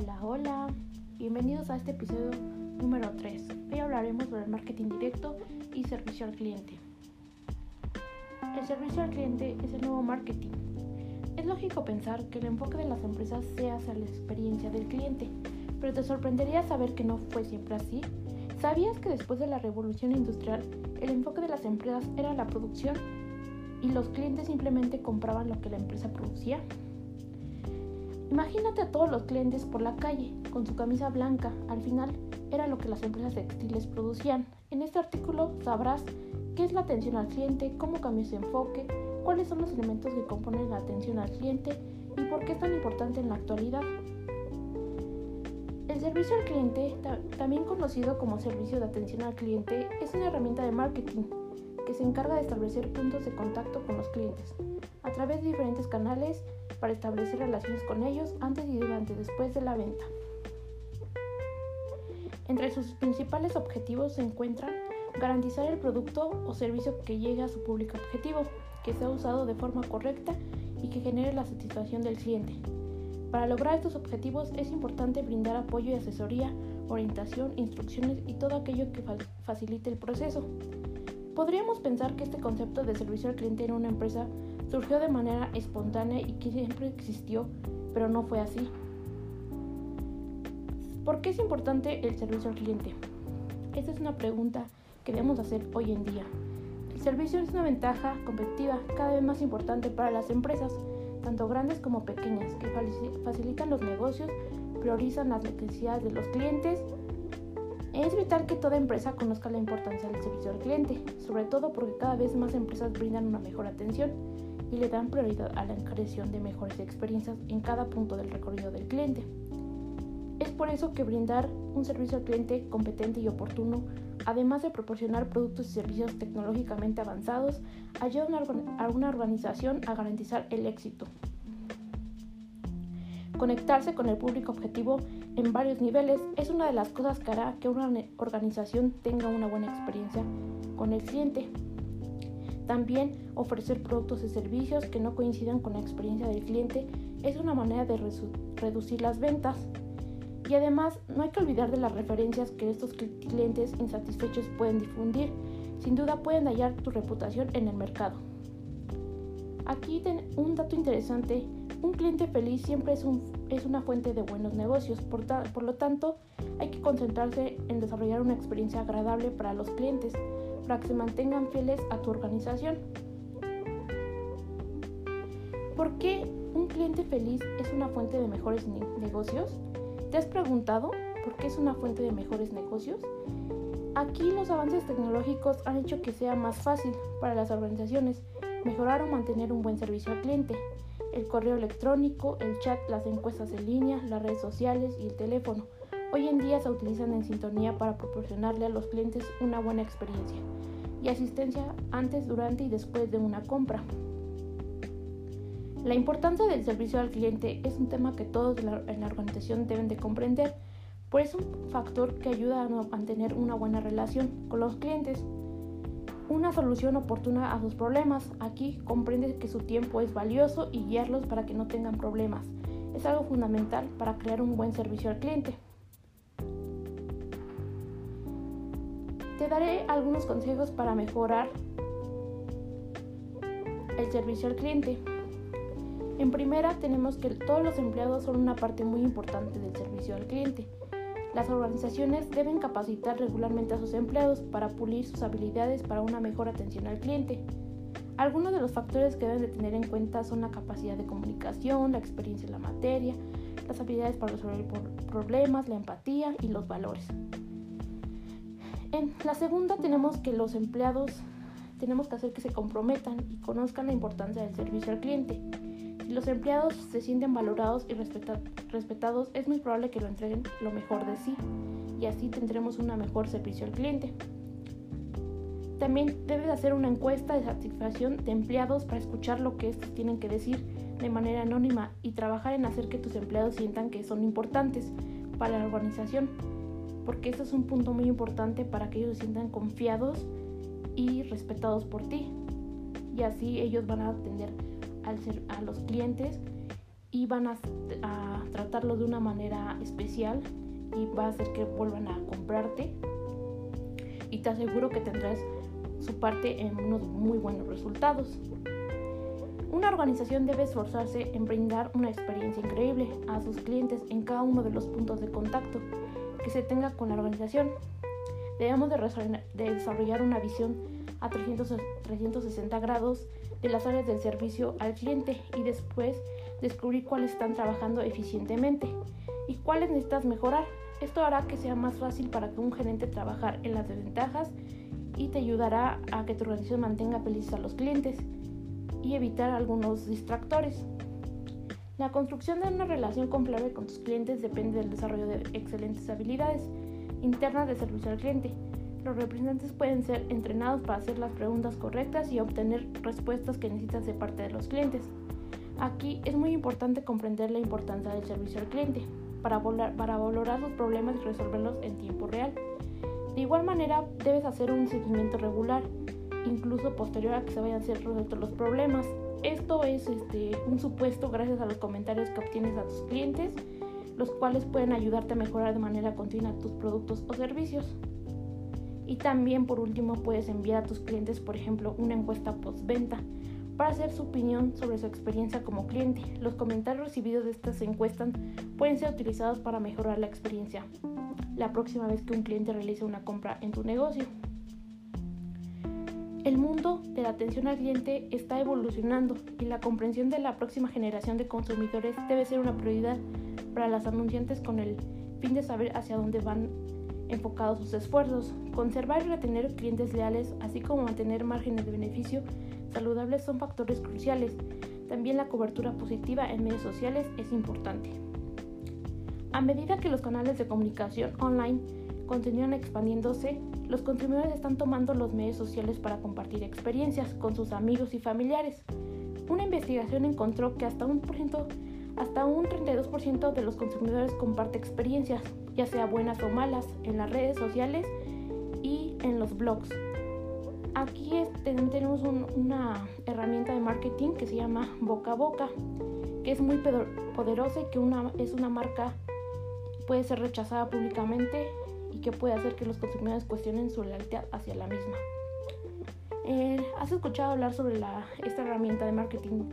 Hola, hola. Bienvenidos a este episodio número 3. Hoy hablaremos sobre el marketing directo y servicio al cliente. El servicio al cliente es el nuevo marketing. Es lógico pensar que el enfoque de las empresas sea hacia la experiencia del cliente, pero te sorprendería saber que no fue siempre así. ¿Sabías que después de la revolución industrial, el enfoque de las empresas era la producción y los clientes simplemente compraban lo que la empresa producía? Imagínate a todos los clientes por la calle, con su camisa blanca. Al final era lo que las empresas textiles producían. En este artículo sabrás qué es la atención al cliente, cómo cambió ese enfoque, cuáles son los elementos que componen la atención al cliente y por qué es tan importante en la actualidad. El servicio al cliente, también conocido como servicio de atención al cliente, es una herramienta de marketing que se encarga de establecer puntos de contacto con los clientes a través de diferentes canales para establecer relaciones con ellos antes y durante y después de la venta. Entre sus principales objetivos se encuentran garantizar el producto o servicio que llegue a su público objetivo, que sea usado de forma correcta y que genere la satisfacción del cliente. Para lograr estos objetivos es importante brindar apoyo y asesoría, orientación, instrucciones y todo aquello que facilite el proceso. Podríamos pensar que este concepto de servicio al cliente en una empresa surgió de manera espontánea y que siempre existió, pero no fue así. ¿Por qué es importante el servicio al cliente? Esta es una pregunta que debemos hacer hoy en día. El servicio es una ventaja competitiva cada vez más importante para las empresas, tanto grandes como pequeñas, que facilitan los negocios, priorizan las necesidades de los clientes. Es vital que toda empresa conozca la importancia del servicio al cliente, sobre todo porque cada vez más empresas brindan una mejor atención y le dan prioridad a la creación de mejores experiencias en cada punto del recorrido del cliente. Es por eso que brindar un servicio al cliente competente y oportuno, además de proporcionar productos y servicios tecnológicamente avanzados, ayuda a una organización a garantizar el éxito. Conectarse con el público objetivo en varios niveles es una de las cosas que hará que una organización tenga una buena experiencia con el cliente. También ofrecer productos y servicios que no coincidan con la experiencia del cliente es una manera de reducir las ventas. Y además no hay que olvidar de las referencias que estos clientes insatisfechos pueden difundir. Sin duda pueden hallar tu reputación en el mercado. Aquí un dato interesante, un cliente feliz siempre es, una fuente de buenos negocios, por lo tanto hay que concentrarse en desarrollar una experiencia agradable para los clientes para que se mantengan fieles a tu organización. ¿Por qué un cliente feliz es una fuente de mejores negocios? ¿Te has preguntado por qué es una fuente de mejores negocios? Aquí los avances tecnológicos han hecho que sea más fácil para las organizaciones mejorar o mantener un buen servicio al cliente. El correo electrónico, el chat, las encuestas en línea, las redes sociales y el teléfono hoy en día se utilizan en sintonía para proporcionarle a los clientes una buena experiencia y asistencia antes, durante y después de una compra. La importancia del servicio al cliente es un tema que todos en la organización deben de comprender, pues es un factor que ayuda a mantener una buena relación con los clientes. Una solución oportuna a sus problemas. Aquí comprende que su tiempo es valioso y guiarlos para que no tengan problemas. Es algo fundamental para crear un buen servicio al cliente. Te daré algunos consejos para mejorar el servicio al cliente. En primera, tenemos que todos los empleados son una parte muy importante del servicio al cliente. Las organizaciones deben capacitar regularmente a sus empleados para pulir sus habilidades para una mejor atención al cliente. Algunos de los factores que deben de tener en cuenta son la capacidad de comunicación, la experiencia en la materia, las habilidades para resolver problemas, la empatía y los valores. En la segunda tenemos que los empleados tenemos que hacer que se comprometan y conozcan la importancia del servicio al cliente. Si los empleados se sienten valorados y respetados, es muy probable que lo entreguen lo mejor de sí y así tendremos un mejor servicio al cliente. También debes hacer una encuesta de satisfacción de empleados para escuchar lo que estos tienen que decir de manera anónima y trabajar en hacer que tus empleados sientan que son importantes para la organización porque eso es un punto muy importante para que ellos se sientan confiados y respetados por ti. Y así ellos van a atender a los clientes y van a, a tratarlo de una manera especial y va a hacer que vuelvan a comprarte y te aseguro que tendrás su parte en unos muy buenos resultados. Una organización debe esforzarse en brindar una experiencia increíble a sus clientes en cada uno de los puntos de contacto que se tenga con la organización. Debemos de desarrollar una visión a 360 grados de las áreas del servicio al cliente y después descubrir cuáles están trabajando eficientemente y cuáles necesitas mejorar. Esto hará que sea más fácil para que un gerente trabajar en las desventajas y te ayudará a que tu organización mantenga felices a los clientes y evitar algunos distractores. La construcción de una relación confiable con tus clientes depende del desarrollo de excelentes habilidades internas de servicio al cliente. Los representantes pueden ser entrenados para hacer las preguntas correctas y obtener respuestas que necesitas de parte de los clientes. Aquí es muy importante comprender la importancia del servicio al cliente para, para valorar los problemas y resolverlos en tiempo real. De igual manera, debes hacer un seguimiento regular, incluso posterior a que se vayan a ser resueltos los problemas. Esto es este, un supuesto gracias a los comentarios que obtienes a tus clientes, los cuales pueden ayudarte a mejorar de manera continua tus productos o servicios. Y también por último puedes enviar a tus clientes, por ejemplo, una encuesta postventa para hacer su opinión sobre su experiencia como cliente. Los comentarios recibidos de estas encuestas pueden ser utilizados para mejorar la experiencia la próxima vez que un cliente realice una compra en tu negocio. El mundo de la atención al cliente está evolucionando y la comprensión de la próxima generación de consumidores debe ser una prioridad para las anunciantes con el fin de saber hacia dónde van enfocados sus esfuerzos. Conservar y retener clientes leales, así como mantener márgenes de beneficio saludables son factores cruciales. También la cobertura positiva en medios sociales es importante. A medida que los canales de comunicación online continúan expandiéndose, los consumidores están tomando los medios sociales para compartir experiencias con sus amigos y familiares. Una investigación encontró que hasta un, hasta un 32% de los consumidores comparte experiencias, ya sea buenas o malas, en las redes sociales y en los blogs. Aquí tenemos una herramienta de marketing que se llama Boca a Boca, que es muy poderosa y que una, es una marca puede ser rechazada públicamente y que puede hacer que los consumidores cuestionen su lealtad hacia la misma. Eh, ¿Has escuchado hablar sobre la, esta herramienta de marketing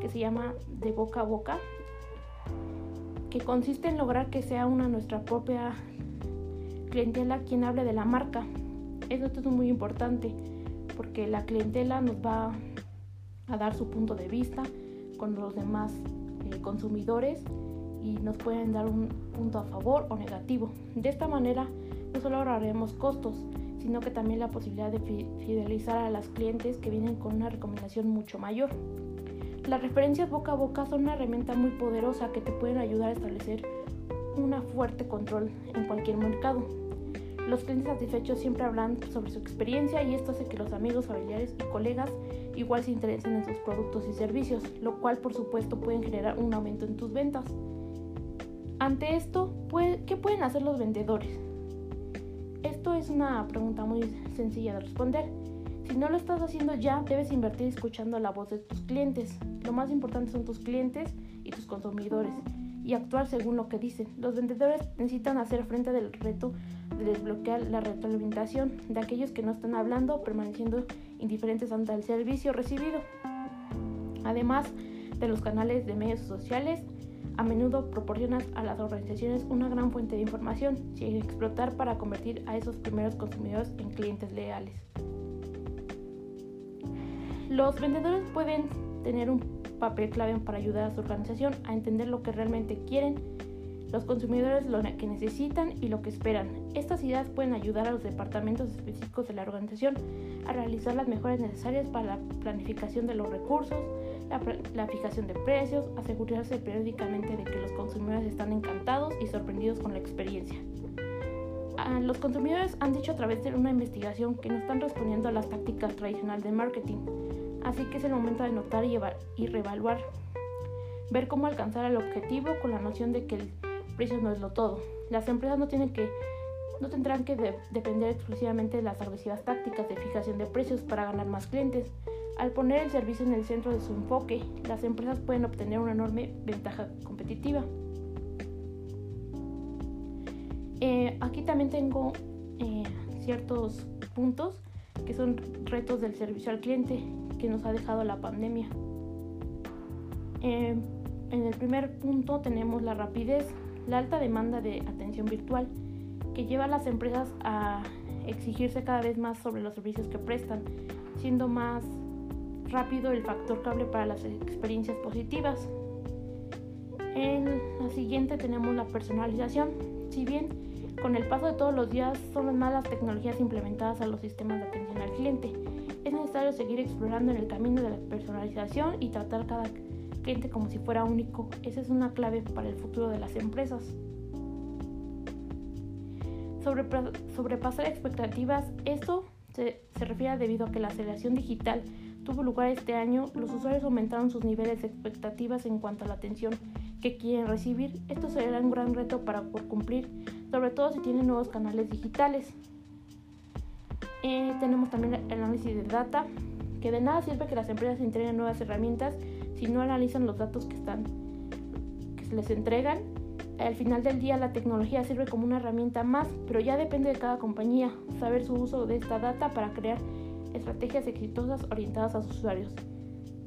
que se llama de boca a boca? Que consiste en lograr que sea una nuestra propia clientela quien hable de la marca. Eso es muy importante porque la clientela nos va a dar su punto de vista con los demás eh, consumidores y nos pueden dar un punto a favor o negativo. De esta manera no solo ahorraremos costos, sino que también la posibilidad de fidelizar a las clientes que vienen con una recomendación mucho mayor. Las referencias boca a boca son una herramienta muy poderosa que te pueden ayudar a establecer un fuerte control en cualquier mercado. Los clientes satisfechos siempre hablan sobre su experiencia y esto hace que los amigos, familiares y colegas igual se interesen en sus productos y servicios, lo cual por supuesto pueden generar un aumento en tus ventas. Ante esto, ¿qué pueden hacer los vendedores? Esto es una pregunta muy sencilla de responder. Si no lo estás haciendo ya, debes invertir escuchando la voz de tus clientes. Lo más importante son tus clientes y tus consumidores y actuar según lo que dicen. Los vendedores necesitan hacer frente del reto de desbloquear la retroalimentación de aquellos que no están hablando, permaneciendo indiferentes ante el servicio recibido. Además de los canales de medios sociales, a menudo proporcionan a las organizaciones una gran fuente de información sin explotar para convertir a esos primeros consumidores en clientes leales. Los vendedores pueden tener un papel clave para ayudar a su organización a entender lo que realmente quieren los consumidores lo que necesitan y lo que esperan. Estas ideas pueden ayudar a los departamentos específicos de la organización a realizar las mejoras necesarias para la planificación de los recursos, la, fijación de precios, asegurarse periódicamente de que los consumidores están encantados y sorprendidos con la experiencia. Ah, los consumidores han dicho a través de una investigación que no están respondiendo a las tácticas tradicionales de marketing, así que es el momento de notar y, y reevaluar, ver cómo alcanzar el objetivo con la noción de que el precio no es lo todo. Las empresas no tienen que no tendrán que depender exclusivamente de las agresivas tácticas de fijación de precios para ganar más clientes. Al poner el servicio en el centro de su enfoque, las empresas pueden obtener una enorme ventaja competitiva. Eh, aquí también tengo eh, ciertos puntos que son retos del servicio al cliente que nos ha dejado la pandemia. Eh, en el primer punto tenemos la rapidez, la alta demanda de atención virtual que lleva a las empresas a exigirse cada vez más sobre los servicios que prestan, siendo más rápido el factor cable para las experiencias positivas. En la siguiente tenemos la personalización. Si bien con el paso de todos los días son las tecnologías implementadas a los sistemas de atención al cliente, es necesario seguir explorando en el camino de la personalización y tratar cada cliente como si fuera único. Esa es una clave para el futuro de las empresas. Sobre, sobrepasar expectativas, esto se, refiere debido a que la aceleración digital tuvo lugar este año, los usuarios aumentaron sus niveles de expectativas en cuanto a la atención que quieren recibir. Esto será un gran reto para por cumplir, sobre todo si tienen nuevos canales digitales. Eh, tenemos también el análisis de data, que de nada sirve que las empresas entreguen nuevas herramientas si no analizan los datos que están que se les entregan. Al final del día la tecnología sirve como una herramienta más, pero ya depende de cada compañía saber su uso de esta data para crear estrategias exitosas orientadas a sus usuarios.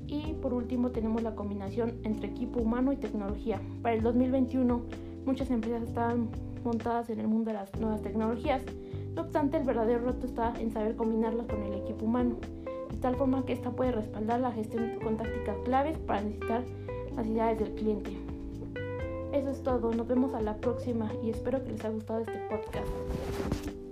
Y por último tenemos la combinación entre equipo humano y tecnología. Para el 2021 muchas empresas están montadas en el mundo de las nuevas tecnologías. No obstante, el verdadero reto está en saber combinarlas con el equipo humano, de tal forma que ésta puede respaldar la gestión con tácticas claves para necesitar las ideas del cliente. Eso es todo, nos vemos a la próxima y espero que les haya gustado este podcast.